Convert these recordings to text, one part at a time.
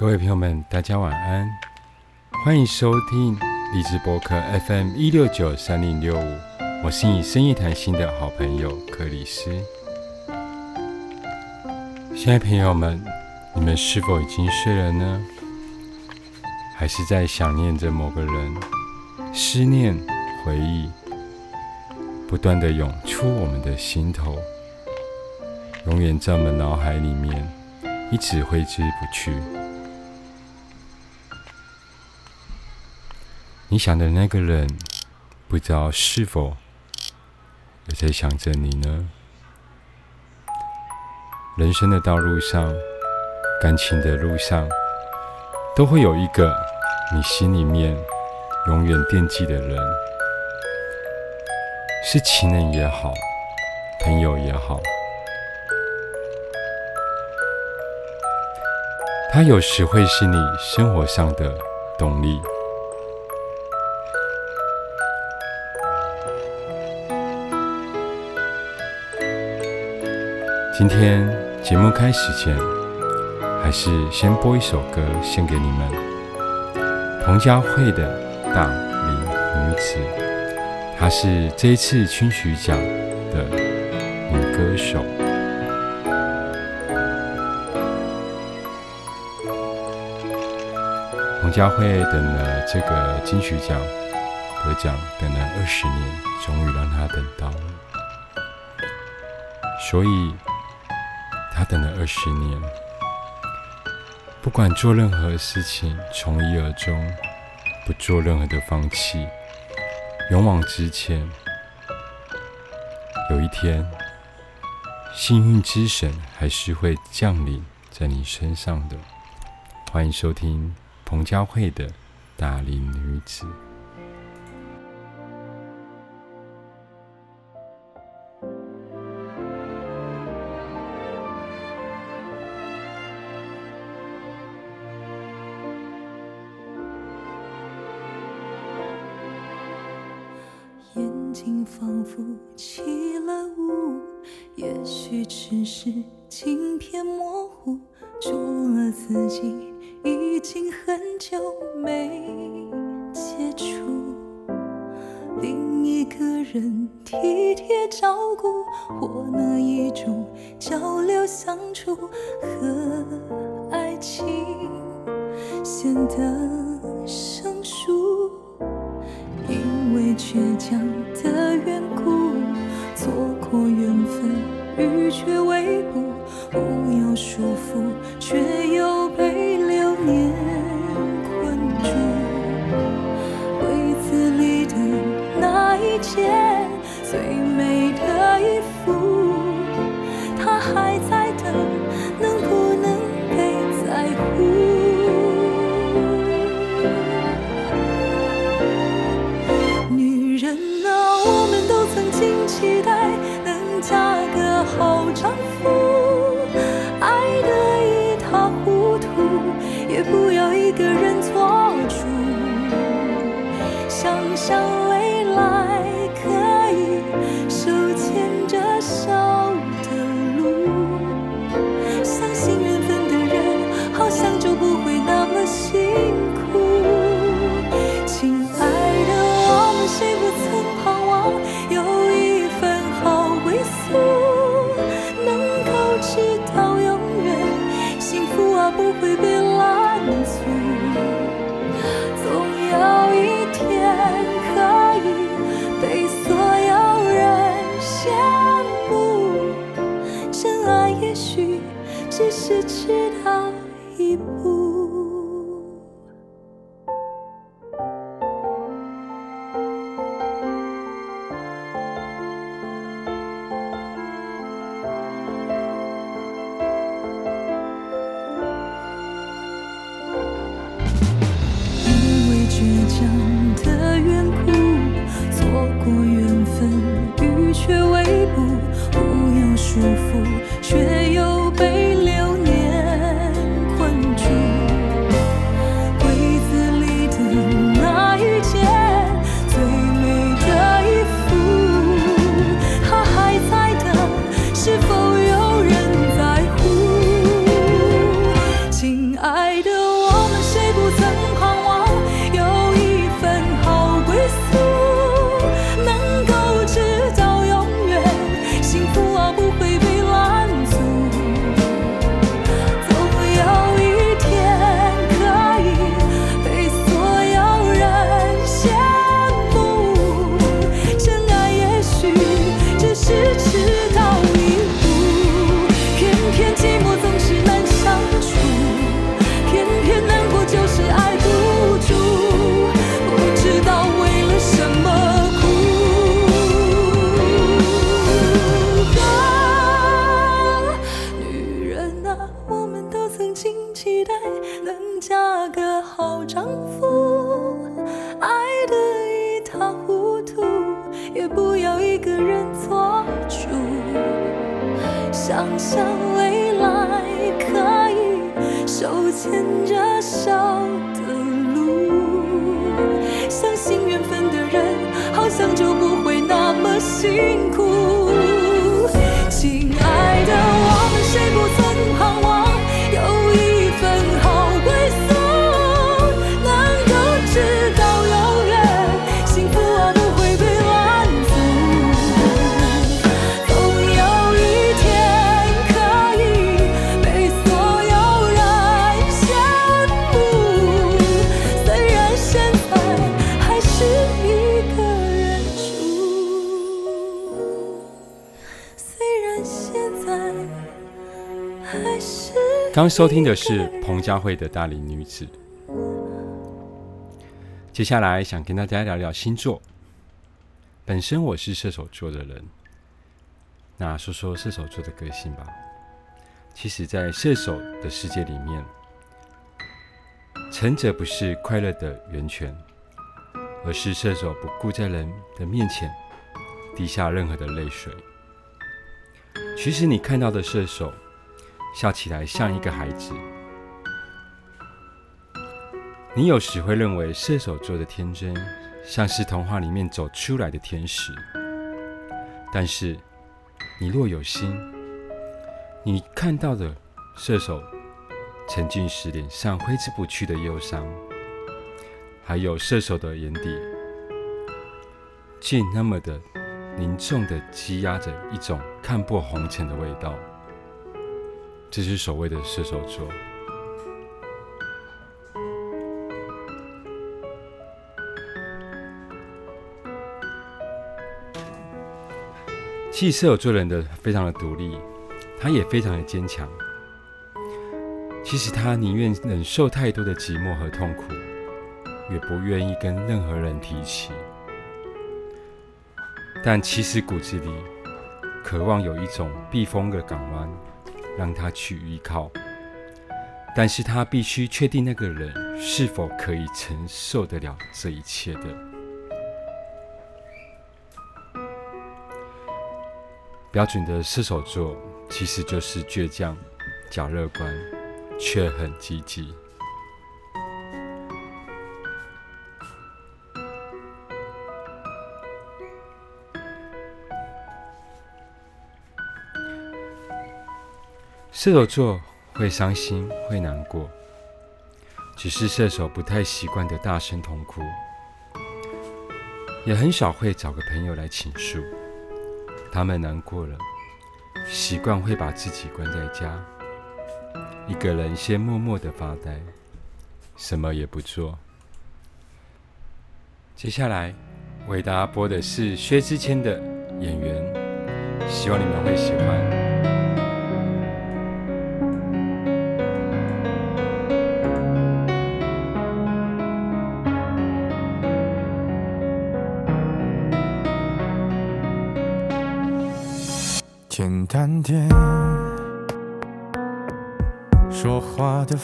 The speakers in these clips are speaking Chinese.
各位朋友们，大家晚安，欢迎收听励志博客 FM 一六九三零六五，我是你深夜谈心的好朋友克里斯。亲爱朋友们，你们是否已经睡了呢？还是在想念着某个人？思念、回忆，不断的涌出我们的心头，永远在我们脑海里面，一直挥之不去。你想的那个人，不知道是否也在想着你呢？人生的道路上，感情的路上，都会有一个你心里面永远惦记的人，是情人也好，朋友也好，他有时会是你生活上的动力。今天节目开始前，还是先播一首歌献给你们。彭佳慧的《大龄女子》，她是这一次金曲奖的女歌手。彭佳慧等了这个金曲奖得奖，等了二十年，终于让她等到了，所以。他等了二十年，不管做任何事情，从一而终，不做任何的放弃，勇往直前。有一天，幸运之神还是会降临在你身上的。欢迎收听彭佳慧的《大龄女子》。心仿佛起了雾，也许只是镜片模糊，除了自己已经很久没接触，另一个人体贴照顾，或那一种交流相处和爱情。显得过缘分雨却未卜不要束缚却又被流年困住。柜子里的那一件最美的衣服它还在等是否有人在乎？亲爱的我们谁不曾彷徨想象未来，可以手牵着手的路。相信缘分的人，好像就不会那么辛苦。刚收听的是彭佳慧的《大龄女子》。接下来想跟大家聊聊星座。本身我是射手座的人，那说说射手座的个性吧。其实，在射手的世界里面，成者不是快乐的源泉，而是射手不顾在人的面前滴下任何的泪水。其实你看到的射手，笑起来像一个孩子。你有时会认为射手座的天真像是童话里面走出来的天使，但是你若有心，你看到的射手沉浸时脸上挥之不去的忧伤，还有射手的眼底，竟那么的凝重的积压着一种看破红尘的味道。这是所谓的射手座。其实射手座人的非常的独立，他也非常的坚强。其实他宁愿忍受太多的寂寞和痛苦，也不愿意跟任何人提起。但其实骨子里，渴望有一种避风的港湾，让他去依靠。但是他必须确定那个人是否可以承受得了这一切的。标准的射手座其实就是倔强、假乐观，却很积极。射手座会伤心，会难过，只是射手不太习惯的大声痛哭，也很少会找个朋友来倾诉。他们难过了，习惯会把自己关在家，一个人先默默的发呆，什么也不做。接下来为大家播的是薛之谦的《演员》，希望你们会喜欢。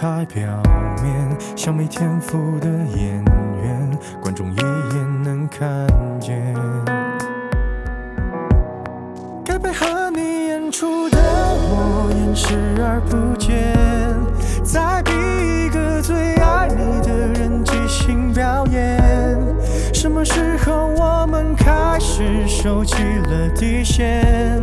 太表面，像没天赋的演员，观众一眼能看见。该配合你演出的我演视而不见，在逼一个最爱你的人即兴表演。什么时候我们开始收起了底线？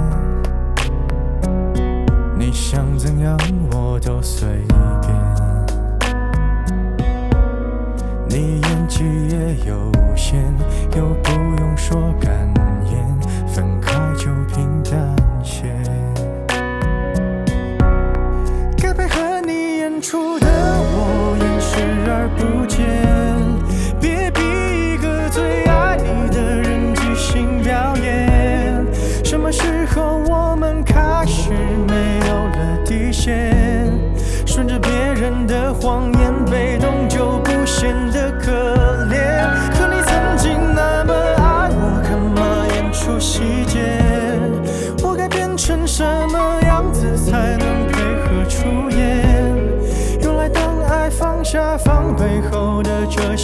你想怎样我都随便。你演技也有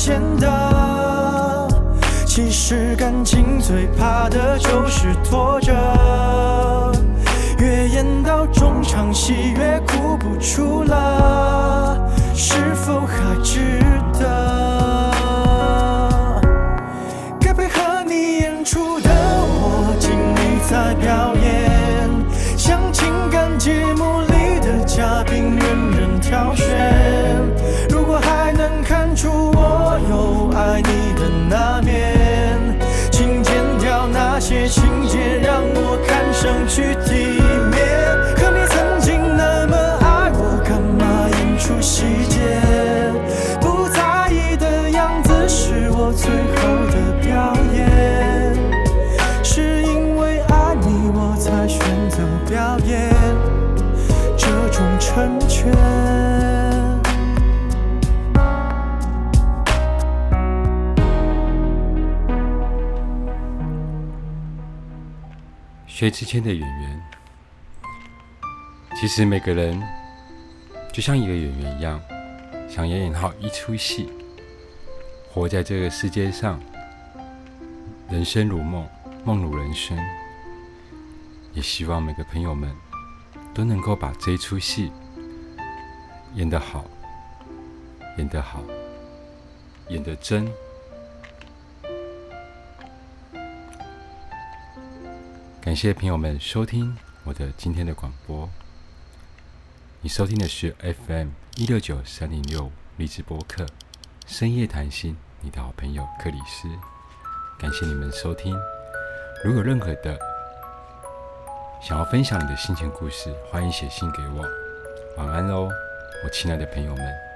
也不见得。其实感情最怕的就是拖着，越演到中场戏越哭不出来，些情节，让我看上去体薛之谦的演员，其实每个人就像一个演员一样，想演演好一出戏，活在这个世界上，人生如梦，梦如人生。也希望每个朋友们都能够把这一出戏演得好，演得好，演得真。感谢朋友们收听我的今天的广播。你收听的是 FM 一六九三零六励志播客深夜谈心，你的好朋友克里斯。感谢你们收听。如有任何的想要分享你的心情故事，欢迎写信给我。晚安喽，我亲爱的朋友们。